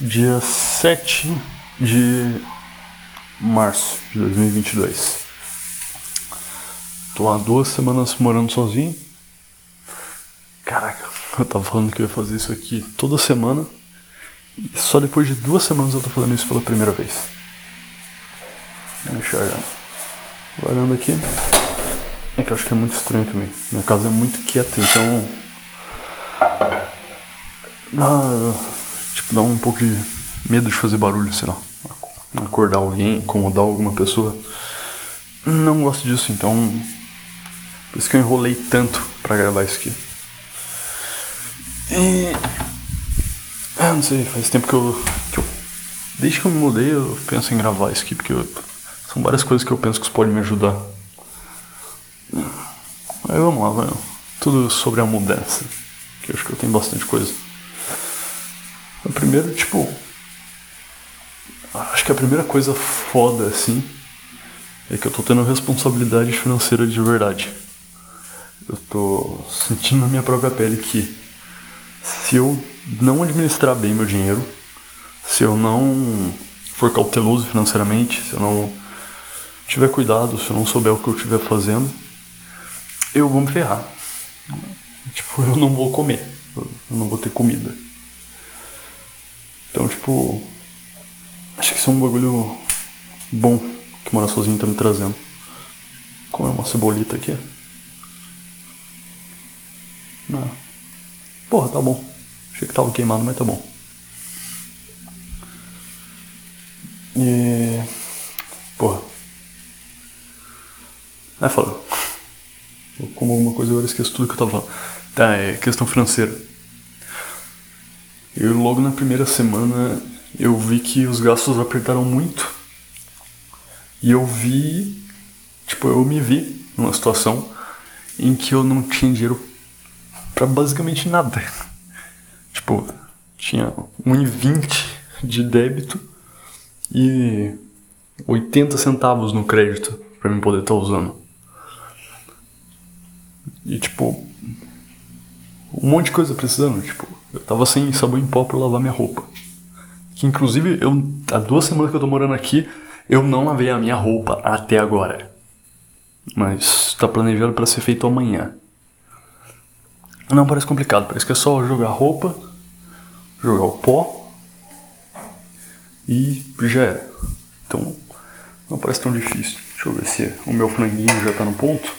dia 7 de março de 2022. Tô há duas semanas morando sozinho. Caraca, eu tava falando que eu ia fazer isso aqui toda semana. E só depois de duas semanas eu tô fazendo isso pela primeira vez. Deixa eu olhando aqui. É que eu acho que é muito estranho também. Minha casa é muito quieta, então. Dá, tipo, dá um pouco de medo de fazer barulho, sei lá. Acordar alguém, incomodar alguma pessoa. Não gosto disso, então. Por isso que eu enrolei tanto pra gravar isso aqui. E. Ah, não sei, faz tempo que eu, que eu. Desde que eu me mudei, eu penso em gravar isso aqui, porque eu, são várias coisas que eu penso que isso pode me ajudar. Aí vamos lá, vai. Tudo sobre a mudança. Que eu acho que eu tenho bastante coisa. O primeiro, tipo. Acho que a primeira coisa foda, assim, é que eu tô tendo responsabilidade financeira de verdade. Eu tô sentindo na minha própria pele que se eu não administrar bem meu dinheiro, se eu não for cauteloso financeiramente, se eu não tiver cuidado, se eu não souber o que eu estiver fazendo, eu vou me ferrar. Tipo, eu não vou comer. Eu não vou ter comida. Então, tipo. Acho que isso é um bagulho bom que morar sozinho tá me trazendo. Comer uma cebolita aqui. Não. Porra, tá bom. Achei que tava queimado, mas tá bom. E. Porra. É foda. Como alguma coisa agora esqueço tudo que eu tava falando. Tá, é questão financeira. Eu logo na primeira semana eu vi que os gastos apertaram muito. E eu vi. Tipo, eu me vi numa situação em que eu não tinha dinheiro para basicamente nada. Tipo, tinha 1,20 de débito e 80 centavos no crédito para mim poder estar tá usando. E tipo, um monte de coisa precisando. Tipo, eu tava sem sabão em pó pra lavar minha roupa. Que inclusive, eu, há duas semanas que eu tô morando aqui, eu não lavei a minha roupa até agora. Mas tá planejado para ser feito amanhã. Não parece complicado, parece que é só jogar roupa, jogar o pó e já era. Então, não parece tão difícil. Deixa eu ver se o meu franguinho já tá no ponto.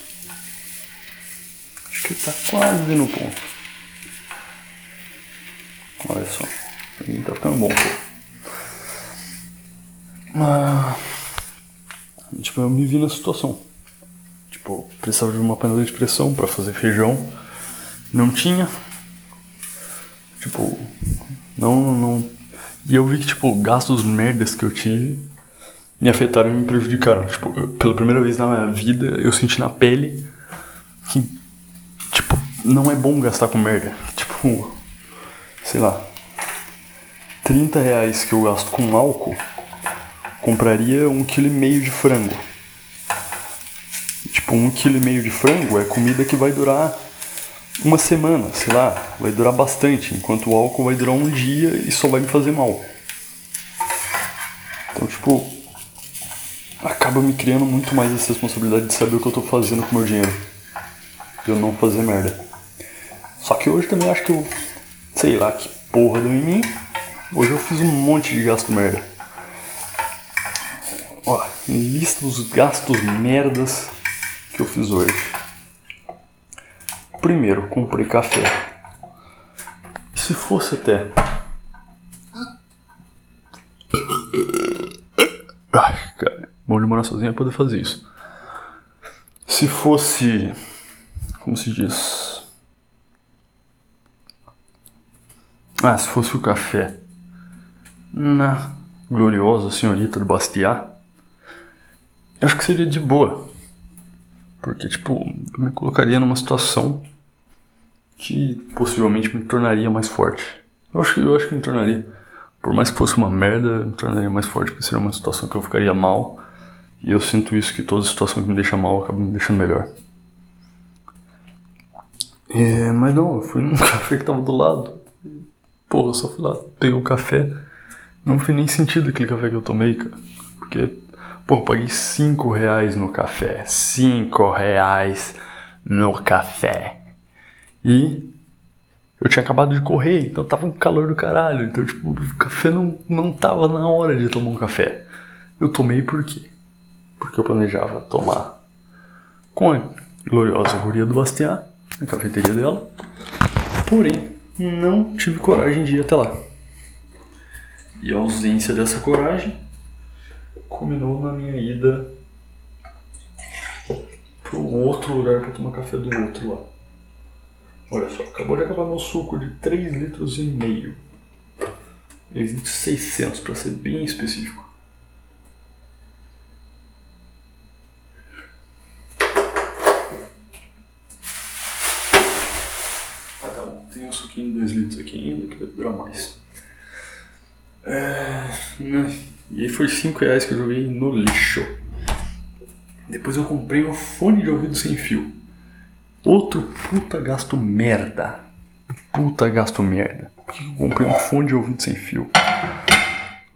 Acho que tá quase no ponto. Olha só. Ele tá ficando bom. Mas. Tipo, eu me vi na situação. Tipo, precisava de uma panela de pressão para fazer feijão. Não tinha. Tipo, não, não. E eu vi que, tipo, gastos merdas que eu tive me afetaram e me prejudicaram. Tipo, eu, pela primeira vez na minha vida, eu senti na pele que não é bom gastar com merda. Tipo, sei lá, 30 reais que eu gasto com álcool, compraria um quilo e meio de frango. Tipo, um quilo e meio de frango é comida que vai durar uma semana, sei lá, vai durar bastante, enquanto o álcool vai durar um dia e só vai me fazer mal. Então, tipo, acaba me criando muito mais essa responsabilidade de saber o que eu tô fazendo com o meu dinheiro. De eu não fazer merda. Só que hoje também acho que eu. Sei lá que porra deu em mim. Hoje eu fiz um monte de gasto merda. Ó, lista dos gastos merdas que eu fiz hoje. Primeiro, comprei café. Se fosse até. Ai, cara, bom de morar sozinho é poder fazer isso. Se fosse. Como se diz? Ah, se fosse o café na gloriosa senhorita do Bastiat, eu acho que seria de boa. Porque, tipo, eu me colocaria numa situação que possivelmente me tornaria mais forte. Eu acho que, eu acho que me tornaria. Por mais que fosse uma merda, me tornaria mais forte, porque seria uma situação que eu ficaria mal. E eu sinto isso, que toda situação que me deixa mal acaba me deixando melhor. É, mas não, eu fui num café que tava do lado. Porra, eu só fui lá, peguei um café Não fez nem sentido aquele café que eu tomei, cara. Porque, pô, eu paguei 5 reais no café. 5 reais no café. E eu tinha acabado de correr, então tava um calor do caralho. Então, tipo, o café não, não tava na hora de tomar um café. Eu tomei por quê? Porque eu planejava tomar com a gloriosa guria do Bastiat, na cafeteria dela. Porém, não tive coragem de ir até lá. E a ausência dessa coragem culminou na minha ida para um outro lugar para tomar café do outro lá. Olha só, acabou de acabar meu suco de 3 litros e meio. 3 litros 600 para ser bem específico. Ah, tá de 2 litros aqui ainda que vai durar mais. É, né? E aí foi 5 reais que eu joguei no lixo. Depois eu comprei um fone de ouvido sem fio. Outro puta gasto merda. Puta gasto merda. Por que eu comprei um fone de ouvido sem fio?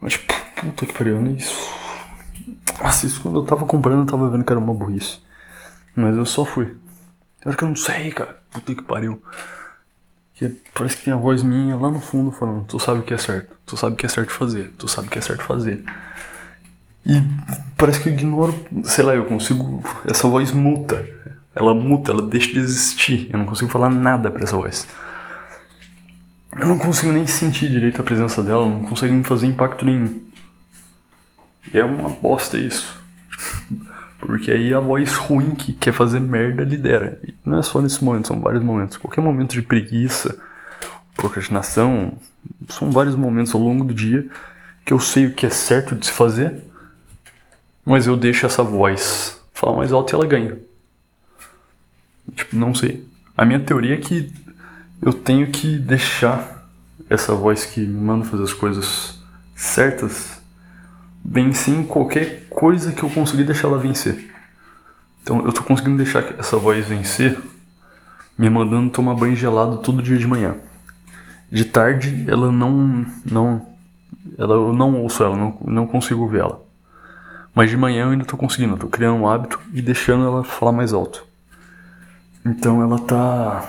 Mas puta que pariu, nem isso. Nossa, isso quando eu tava comprando eu tava vendo que era uma burrice. Mas eu só fui. Acho que eu não sei, cara. Puta que pariu. Que parece que tem a voz minha lá no fundo falando, tu sabe o que é certo, tu sabe o que é certo fazer, tu sabe o que é certo fazer. E parece que eu ignoro, sei lá, eu consigo. Essa voz muta. Ela muta, ela deixa de existir. Eu não consigo falar nada pra essa voz. Eu não consigo nem sentir direito a presença dela, não consigo me fazer impacto nenhum. E é uma bosta isso. Porque aí a voz ruim que quer fazer merda lidera. E não é só nesse momento, são vários momentos. Qualquer momento de preguiça, procrastinação, são vários momentos ao longo do dia que eu sei o que é certo de se fazer, mas eu deixo essa voz falar mais alto e ela ganha. Tipo, não sei. A minha teoria é que eu tenho que deixar essa voz que me manda fazer as coisas certas vencer em qualquer coisa que eu conseguir deixar ela vencer. Então eu tô conseguindo deixar essa voz vencer me mandando tomar banho gelado todo dia de manhã. De tarde ela não não ela eu não ouço ela, não, não consigo ver ela. Mas de manhã eu ainda tô conseguindo, eu tô criando um hábito e deixando ela falar mais alto. Então ela tá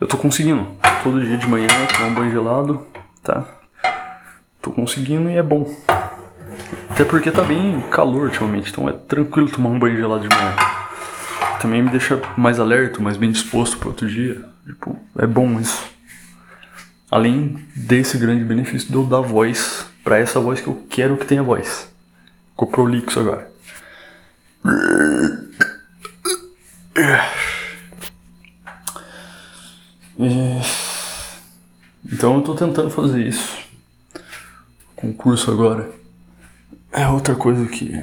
eu tô conseguindo todo dia de manhã tomar um banho gelado, tá? Tô conseguindo e é bom. Até porque tá bem calor ultimamente, então é tranquilo tomar um banho gelado de manhã. Também me deixa mais alerta, mais bem disposto para outro dia. Tipo, é bom isso. Além desse grande benefício de eu dar voz para essa voz que eu quero que tenha voz. Ficou prolixo agora. Então eu tô tentando fazer isso concurso agora. É outra coisa que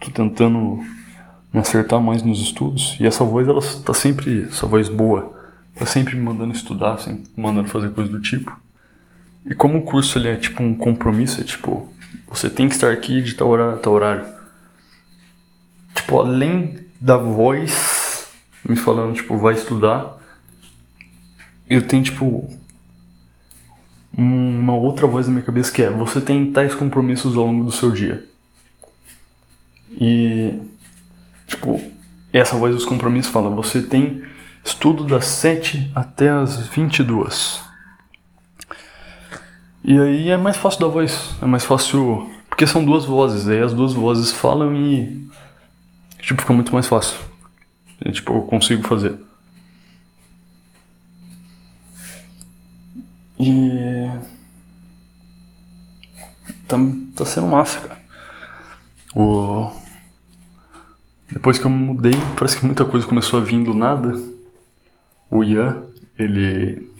tô tentando me acertar mais nos estudos. E essa voz ela tá sempre essa voz boa tá sempre me mandando estudar me mandando fazer coisa do tipo. E como o curso ele é tipo um compromisso é tipo você tem que estar aqui de tal horário tal horário. Tipo além da voz me falando tipo vai estudar eu tenho tipo uma outra voz na minha cabeça que é: você tem tais compromissos ao longo do seu dia. E, tipo, essa voz dos compromissos fala: você tem estudo das 7 até as 22. E aí é mais fácil da voz, é mais fácil. Porque são duas vozes, aí as duas vozes falam e. Tipo, fica muito mais fácil. E, tipo, eu consigo fazer. E. Tá, tá sendo massa, cara. O... Depois que eu mudei, parece que muita coisa começou a vir do nada. O Ian, ele.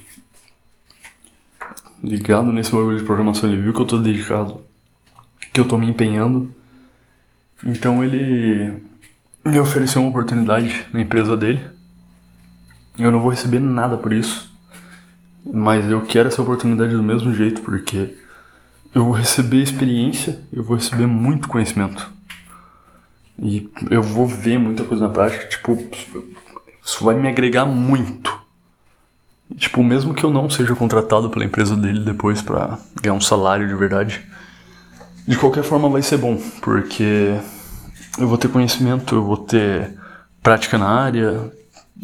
Ligado nesse bagulho de programação, ele viu que eu tô dedicado, que eu tô me empenhando. Então ele me ofereceu uma oportunidade na empresa dele. Eu não vou receber nada por isso. Mas eu quero essa oportunidade do mesmo jeito, porque eu vou receber experiência, eu vou receber muito conhecimento. E eu vou ver muita coisa na prática, tipo, isso vai me agregar muito. E, tipo, mesmo que eu não seja contratado pela empresa dele depois para ganhar um salário de verdade, de qualquer forma vai ser bom, porque eu vou ter conhecimento, eu vou ter prática na área,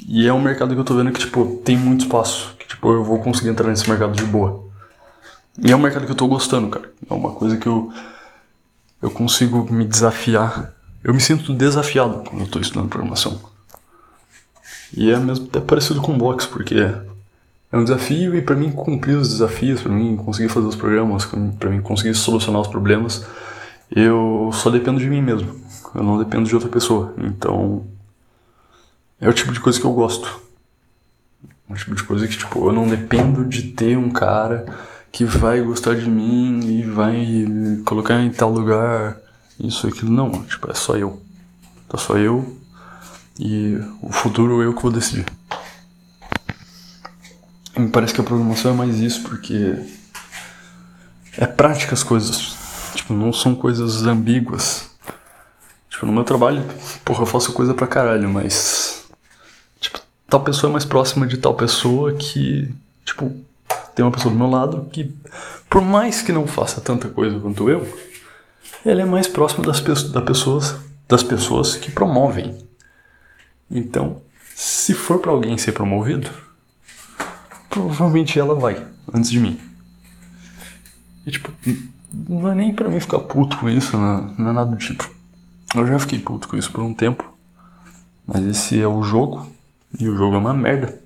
e é um mercado que eu tô vendo que, tipo, tem muito espaço, que, tipo, eu vou conseguir entrar nesse mercado de boa. E é um mercado que eu tô gostando, cara. É uma coisa que eu, eu consigo me desafiar. Eu me sinto desafiado quando eu tô estudando programação. E é mesmo até parecido com boxe, porque é um desafio e para mim cumprir os desafios, para mim conseguir fazer os programas, para mim conseguir solucionar os problemas, eu só dependo de mim mesmo. Eu não dependo de outra pessoa. Então, é o tipo de coisa que eu gosto. É o tipo de coisa que, tipo, eu não dependo de ter um cara que vai gostar de mim e vai colocar em tal lugar, isso e aquilo. Não, tipo, é só eu. Tá só eu e o futuro eu que vou decidir. E me parece que a programação é mais isso, porque é prática as coisas. Tipo, não são coisas ambíguas. Tipo, no meu trabalho, porra, eu faço coisa pra caralho, mas. Tipo, tal pessoa é mais próxima de tal pessoa que. Tipo, tem uma pessoa do meu lado que, por mais que não faça tanta coisa quanto eu, ela é mais próxima das, pe das, pessoas, das pessoas que promovem. Então, se for para alguém ser promovido, provavelmente ela vai, antes de mim. E tipo, não é nem pra mim ficar puto com isso, não, não é nada do tipo. Eu já fiquei puto com isso por um tempo. Mas esse é o jogo. E o jogo é uma merda.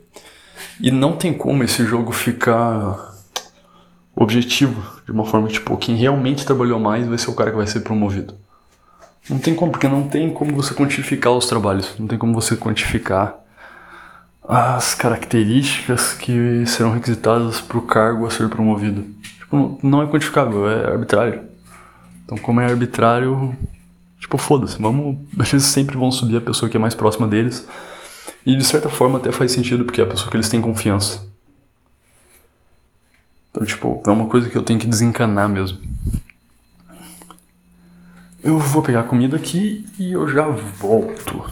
E não tem como esse jogo ficar objetivo de uma forma tipo, quem realmente trabalhou mais vai ser o cara que vai ser promovido. Não tem como, porque não tem como você quantificar os trabalhos, não tem como você quantificar as características que serão requisitadas para o cargo a ser promovido. Tipo, não é quantificável, é arbitrário. Então, como é arbitrário, tipo, foda-se, vamos. Eles sempre vão subir a pessoa que é mais próxima deles. E de certa forma até faz sentido, porque é a pessoa que eles têm confiança. Então, tipo, é uma coisa que eu tenho que desencanar mesmo. Eu vou pegar comida aqui e eu já volto.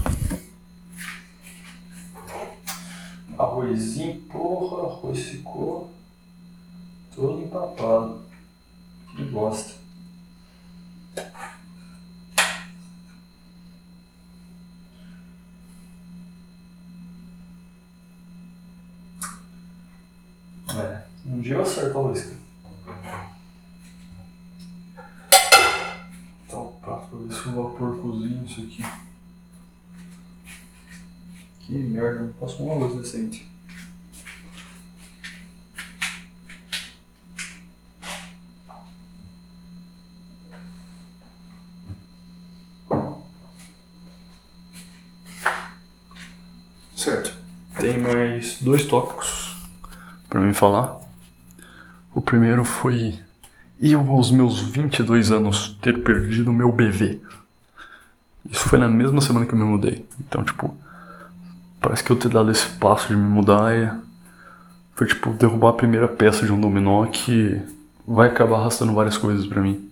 Arrozinho, porra, arroz ficou todo empapado. Que bosta. É, um dia eu acerto a isca. Tá o prato pra ver se o vapor cozinha isso aqui. Que merda, não posso uma luz decente. Certo. Tem mais dois tópicos para me falar. O primeiro foi eu, aos meus 22 anos, ter perdido meu BV. Isso foi na mesma semana que eu me mudei. Então, tipo, parece que eu ter dado esse passo de me mudar é... foi tipo derrubar a primeira peça de um dominó que vai acabar arrastando várias coisas para mim.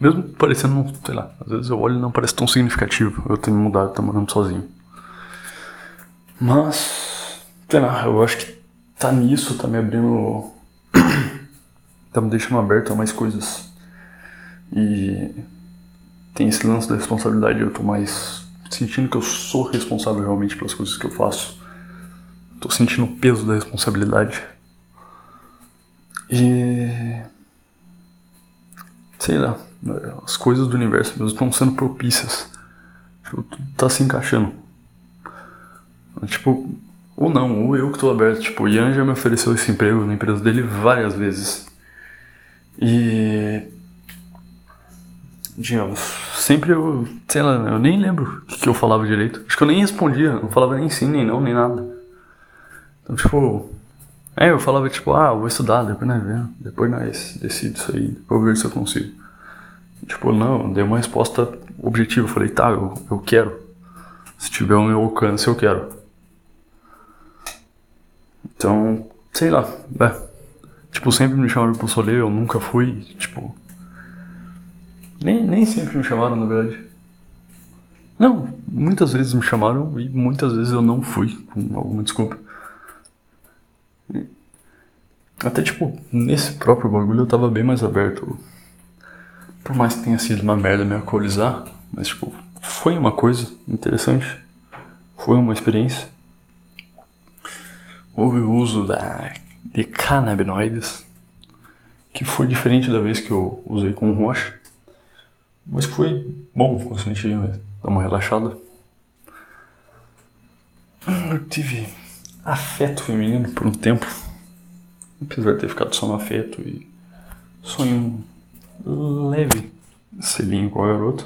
Mesmo parecendo, sei lá, às vezes eu olho e não parece tão significativo eu ter me mudado, estar morando sozinho. Mas, sei lá, eu acho que tá nisso, tá me abrindo. tá me deixando aberto a mais coisas. E tem esse lance da responsabilidade, eu tô mais sentindo que eu sou responsável realmente pelas coisas que eu faço. Tô sentindo o peso da responsabilidade. E. Sei lá, as coisas do universo mesmo estão sendo propícias. Tipo, tudo tá se encaixando. Tipo, ou não, ou eu que tô aberto. Tipo, o Ian já me ofereceu esse emprego na empresa dele várias vezes. E. Digamos, sempre eu. Sei lá, eu nem lembro o que, eu falava direito. Acho que eu nem respondia, não falava nem sim, nem não, nem nada. Então, tipo. É, eu falava tipo, ah, vou estudar, depois nós vemos, depois nós decido isso aí, depois eu ver se eu consigo. Tipo, não, dei uma resposta objetiva. Eu falei, tá, eu, eu quero. Se tiver o meu alcance, eu quero. Então, sei lá, é. Tipo, sempre me chamaram pro solê, eu nunca fui, tipo. Nem, nem sempre me chamaram, na verdade. Não, muitas vezes me chamaram e muitas vezes eu não fui, com alguma desculpa. Até tipo, nesse próprio bagulho eu tava bem mais aberto. Por mais que tenha sido uma merda me alcoolizar, mas tipo, foi uma coisa interessante. Foi uma experiência. Houve o uso da, de canabinoides, que foi diferente da vez que eu usei com Rocha. Mas foi bom, senti dar uma relaxada. Eu tive afeto feminino por um tempo. Apesar de ter ficado só no afeto e sonho um leve selinho com a garota.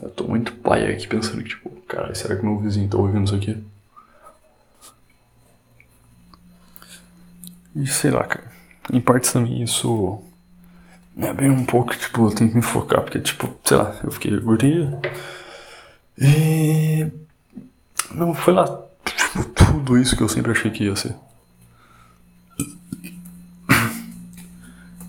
Eu tô muito pai aqui pensando que, tipo, caralho, será que meu vizinho tá ouvindo isso aqui? E sei lá, cara. Em partes também isso é bem um pouco, tipo, eu tenho que me focar, porque, tipo, sei lá, eu fiquei gordinho. E. Não foi lá, tipo, tudo isso que eu sempre achei que ia ser.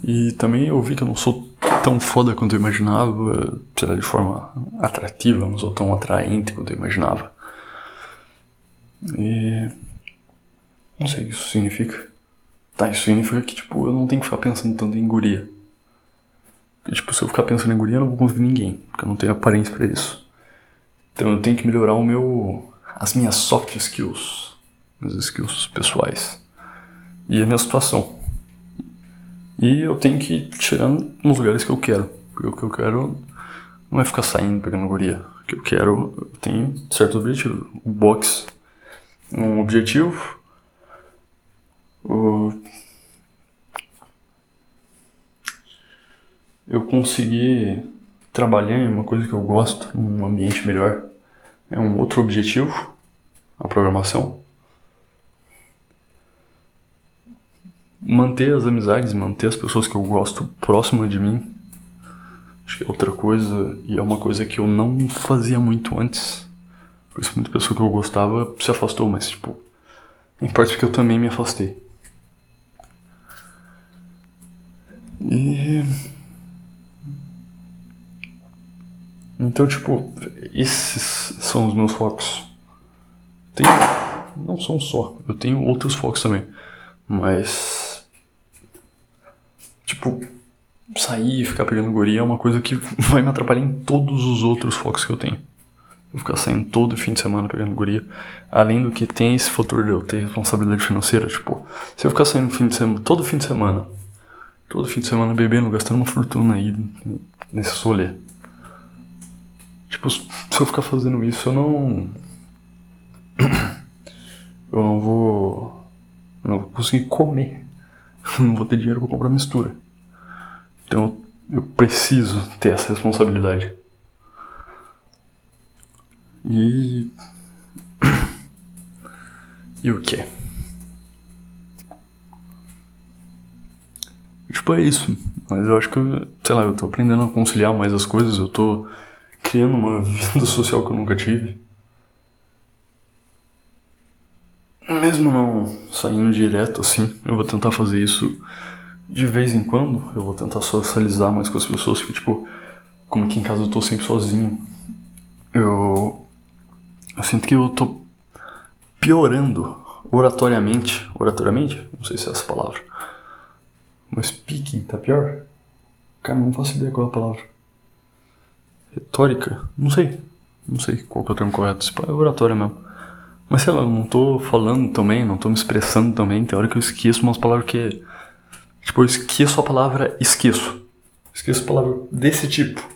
E também eu vi que eu não sou tão foda quanto eu imaginava, sei lá, de forma atrativa, não sou tão atraente quanto eu imaginava. E. Não sei o que isso significa. Tá, isso significa que, tipo, eu não tenho que ficar pensando tanto em guria. Porque, tipo, se eu ficar pensando em guria, eu não vou conseguir ninguém, porque eu não tenho aparência para isso. Então eu tenho que melhorar o meu. as minhas soft skills. As skills pessoais. E a minha situação. E eu tenho que ir tirando nos lugares que eu quero. Porque o que eu quero não é ficar saindo pegando guria. O que eu quero, eu tenho certo objetivo. O box um objetivo. O... Eu conseguir trabalhar em uma coisa que eu gosto, num ambiente melhor, é um outro objetivo, a programação. Manter as amizades, manter as pessoas que eu gosto próximo de mim. Acho que é outra coisa, e é uma coisa que eu não fazia muito antes. Por isso muita pessoa que eu gostava se afastou, mas tipo, em parte porque eu também me afastei. E. Então, tipo, esses são os meus focos. Não são só, eu tenho outros focos também. Mas tipo, sair e ficar pegando guria é uma coisa que vai me atrapalhar em todos os outros focos que eu tenho. Vou ficar saindo todo fim de semana pegando guria. Além do que tem esse fator de eu ter responsabilidade financeira. Tipo, se eu ficar saindo fim de semana, todo fim de semana, todo fim de semana bebendo, gastando uma fortuna aí nesse solê. Tipo, se eu ficar fazendo isso, eu não. Eu não vou. Não vou conseguir comer. Não vou ter dinheiro pra comprar mistura. Então eu preciso ter essa responsabilidade. E. E o que? Tipo, é isso. Mas eu acho que, sei lá, eu tô aprendendo a conciliar mais as coisas, eu tô criando uma vida social que eu nunca tive. Mesmo não saindo direto assim, eu vou tentar fazer isso de vez em quando eu vou tentar socializar mais com as pessoas, que tipo, como aqui em casa eu tô sempre sozinho, eu, eu sinto que eu tô piorando oratoriamente, oratoriamente, não sei se é essa palavra, mas speaking tá pior? Cara, não faço ideia qual é a palavra. Retórica? Não sei. Não sei qual é o termo correto. É oratória mesmo. Mas sei lá, eu não tô falando também, não tô me expressando também. Tem hora que eu esqueço umas palavras que Tipo, eu esqueço a palavra esqueço. Esqueço a palavra desse tipo.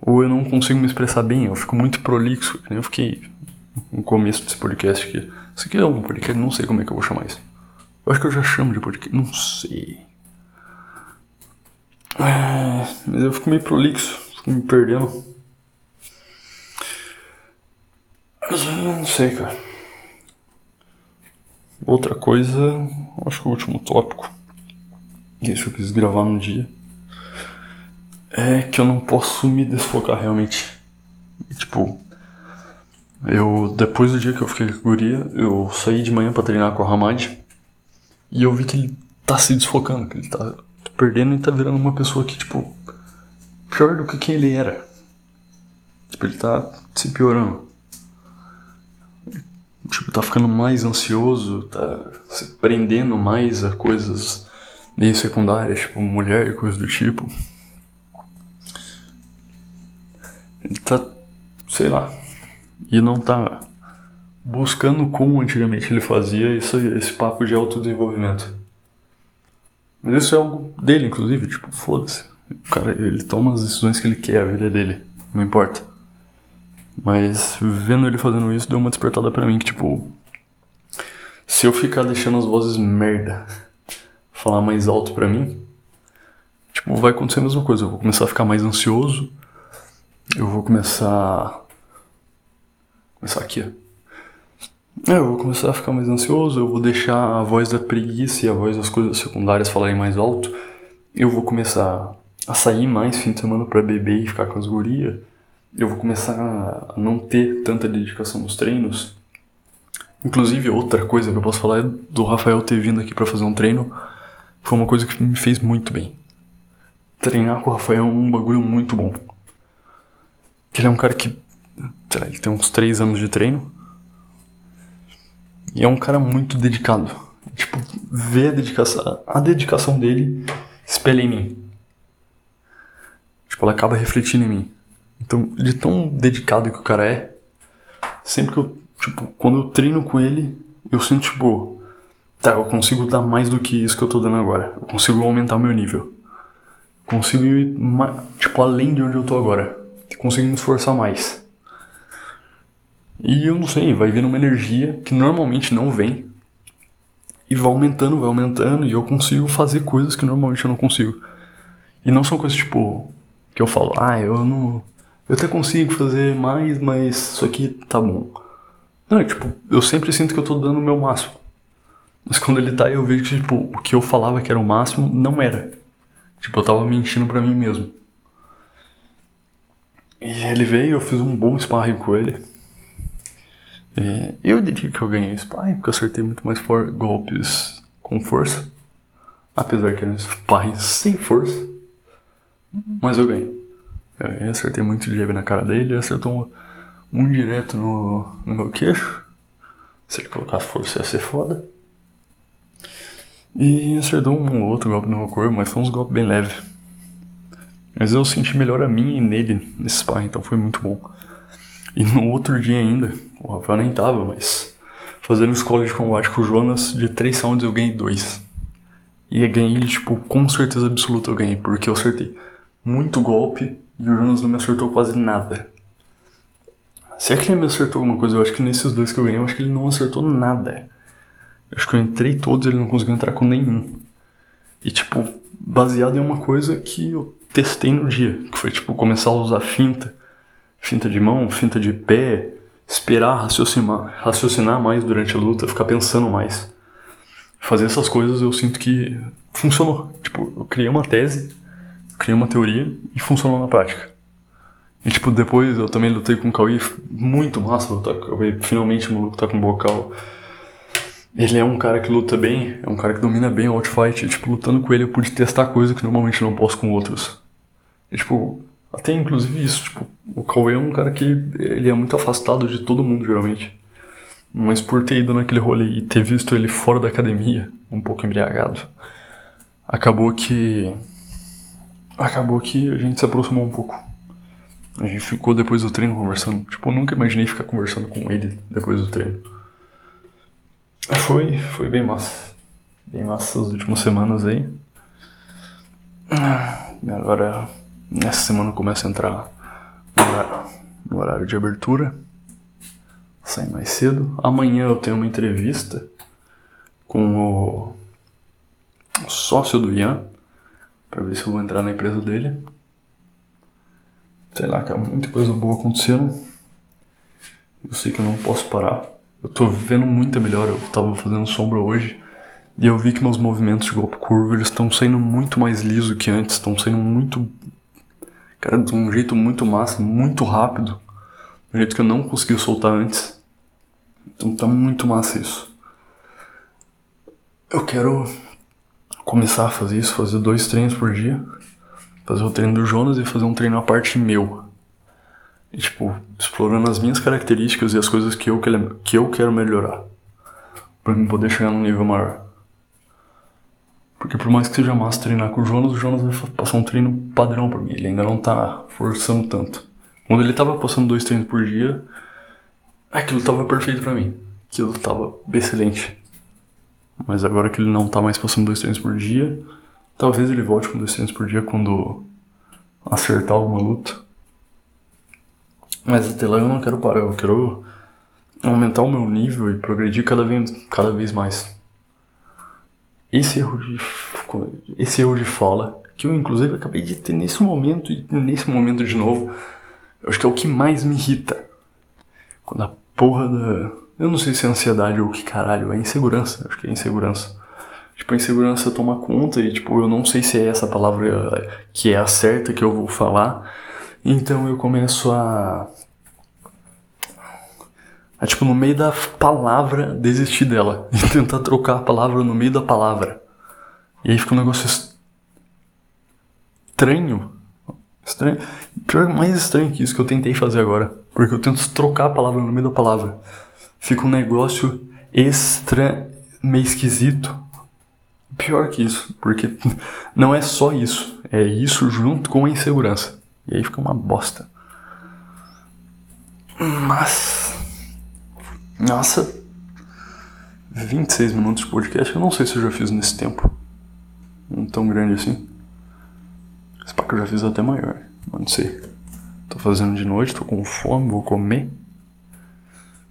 Ou eu não consigo me expressar bem, eu fico muito prolixo. Eu fiquei no começo desse podcast aqui. Isso aqui é um podcast, não sei como é que eu vou chamar isso. Eu acho que eu já chamo de podcast, não sei. É, mas eu fico meio prolixo, fico me perdendo. Mas eu não sei, cara. Outra coisa, acho que o último tópico isso eu quis gravar num dia, é que eu não posso me desfocar realmente. E, tipo, eu, depois do dia que eu fiquei com a guria, eu saí de manhã para treinar com a Hamad e eu vi que ele tá se desfocando, que ele tá perdendo e tá virando uma pessoa que, tipo, pior do que quem ele era. Tipo, ele tá se piorando. Tipo, tá ficando mais ansioso, tá se prendendo mais a coisas meio secundárias, tipo mulher e coisas do tipo. Ele tá, sei lá, e não tá buscando como antigamente ele fazia esse, esse papo de autodesenvolvimento. Mas isso é algo dele, inclusive, tipo, foda-se. O cara, ele toma as decisões que ele quer, a vida é dele, não importa. Mas vendo ele fazendo isso deu uma despertada para mim que, tipo, se eu ficar deixando as vozes merda falar mais alto para mim, tipo, vai acontecer a mesma coisa. Eu vou começar a ficar mais ansioso. Eu vou começar. Começar aqui. É, eu vou começar a ficar mais ansioso, eu vou deixar a voz da preguiça e a voz das coisas secundárias falarem mais alto. Eu vou começar a sair mais fim de semana para beber e ficar com as gurias. Eu vou começar a não ter tanta dedicação nos treinos. Inclusive, outra coisa que eu posso falar é do Rafael ter vindo aqui para fazer um treino. Foi uma coisa que me fez muito bem. Treinar com o Rafael é um bagulho muito bom. Ele é um cara que. Ele tem uns 3 anos de treino. E é um cara muito dedicado. Tipo, ver a dedicação. A dedicação dele espelha em mim. Tipo, ela acaba refletindo em mim. Então, de tão dedicado que o cara é, sempre que eu Tipo, quando eu treino com ele, eu sinto, tipo, tá, eu consigo dar mais do que isso que eu tô dando agora. Eu consigo aumentar o meu nível. Consigo ir, tipo, além de onde eu tô agora. Consigo me esforçar mais. E eu não sei, vai vindo uma energia que normalmente não vem. E vai aumentando, vai aumentando, e eu consigo fazer coisas que normalmente eu não consigo. E não são coisas tipo, que eu falo, ah, eu não. Eu até consigo fazer mais, mas isso aqui tá bom. Não, é, tipo, eu sempre sinto que eu tô dando o meu máximo. Mas quando ele tá, eu vejo que, tipo, o que eu falava que era o máximo, não era. Tipo, eu tava mentindo pra mim mesmo. E ele veio, eu fiz um bom sparring com ele. E eu diria que eu ganhei sparring, porque eu acertei muito mais for golpes com força. Apesar que era um sparring sem força. Mas eu ganhei. Eu acertei muito leve na cara dele, ele acertou um um direto no, no meu queixo. Se ele colocasse força ia ser foda. E acertou um outro golpe no meu corpo, mas foi uns golpes bem leves. Mas eu senti melhor a mim e nele nesse sparring, então foi muito bom. E no outro dia ainda, o Rafael nem tava, mas fazendo escola de combate com o Jonas, de 3 sounds eu ganhei 2. E ganhei, tipo, com certeza absoluta eu ganhei, porque eu acertei muito golpe e o Jonas não me acertou quase nada. Se é que ele me acertou alguma coisa, eu acho que nesses dois que eu ganhei, eu acho que ele não acertou nada. Acho que eu entrei todos ele não conseguiu entrar com nenhum. E, tipo, baseado em uma coisa que eu testei no dia, que foi, tipo, começar a usar finta. Finta de mão, finta de pé, esperar raciocinar, raciocinar mais durante a luta, ficar pensando mais. Fazer essas coisas eu sinto que funcionou. Tipo, eu criei uma tese, criei uma teoria e funcionou na prática. E tipo, depois eu também lutei com o Cauê, muito massa lutar com o Cauê. Finalmente o maluco tá com bocal. Ele é um cara que luta bem, é um cara que domina bem o outfight. E, tipo, lutando com ele eu pude testar coisa que normalmente não posso com outros. E, tipo, até inclusive isso, tipo, o Cauê é um cara que ele é muito afastado de todo mundo, geralmente. Mas por ter ido naquele rolê e ter visto ele fora da academia, um pouco embriagado, acabou que. Acabou que a gente se aproximou um pouco. A gente ficou depois do treino conversando. Tipo, eu nunca imaginei ficar conversando com ele depois do treino. Foi, foi bem massa. Bem massa as últimas semanas aí. Agora, nessa semana começa a entrar no horário, no horário de abertura. Sai mais cedo. Amanhã eu tenho uma entrevista com o, o sócio do Ian. Pra ver se eu vou entrar na empresa dele sei lá, cara, muita coisa boa acontecendo. Eu sei que eu não posso parar. Eu tô vendo muita melhor. Eu tava fazendo sombra hoje e eu vi que meus movimentos de golpe curvo eles estão saindo muito mais liso que antes. Estão saindo muito. Cara, de um jeito muito massa, muito rápido. De um jeito que eu não consegui soltar antes. Então tá muito massa isso. Eu quero começar a fazer isso, fazer dois treinos por dia fazer o treino do Jonas e fazer um treino à parte meu. E, tipo, explorando as minhas características e as coisas que eu, que eu quero melhorar. Pra mim poder chegar num nível maior. Porque por mais que seja massa treinar com o Jonas, o Jonas vai passar um treino padrão pra mim. Ele ainda não tá forçando tanto. Quando ele tava passando dois treinos por dia, aquilo tava perfeito pra mim. Aquilo tava excelente. Mas agora que ele não tá mais passando dois treinos por dia, talvez ele volte com dois treinos por dia quando acertar alguma luta. Mas até lá eu não quero parar, eu quero aumentar o meu nível e progredir cada vez, cada vez mais. Esse erro de esse erro de fala, que eu inclusive acabei de ter nesse momento e nesse momento de novo, eu acho que é o que mais me irrita. Quando a porra da. Eu não sei se é ansiedade ou que caralho, é insegurança. Acho que é insegurança. Tipo, a insegurança toma conta e, tipo, eu não sei se é essa palavra que é a certa que eu vou falar. Então eu começo a. a, tipo, no meio da palavra, desistir dela. E tentar trocar a palavra no meio da palavra. E aí fica um negócio estranho. Estranho. Pior, mais estranho que isso que eu tentei fazer agora. Porque eu tento trocar a palavra no meio da palavra. Fica um negócio extra. meio esquisito. Pior que isso, porque não é só isso. É isso junto com a insegurança. E aí fica uma bosta. Mas. Nossa. 26 minutos de podcast, eu não sei se eu já fiz nesse tempo. Não tão grande assim. Esse que eu já fiz até maior, mas não sei. Tô fazendo de noite, tô com fome, vou comer.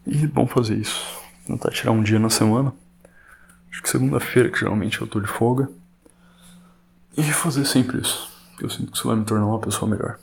E bom fazer isso. Tentar tirar um dia na semana. Acho que segunda-feira, que geralmente eu tô de folga. E fazer sempre isso. Eu sinto que isso vai me tornar uma pessoa melhor.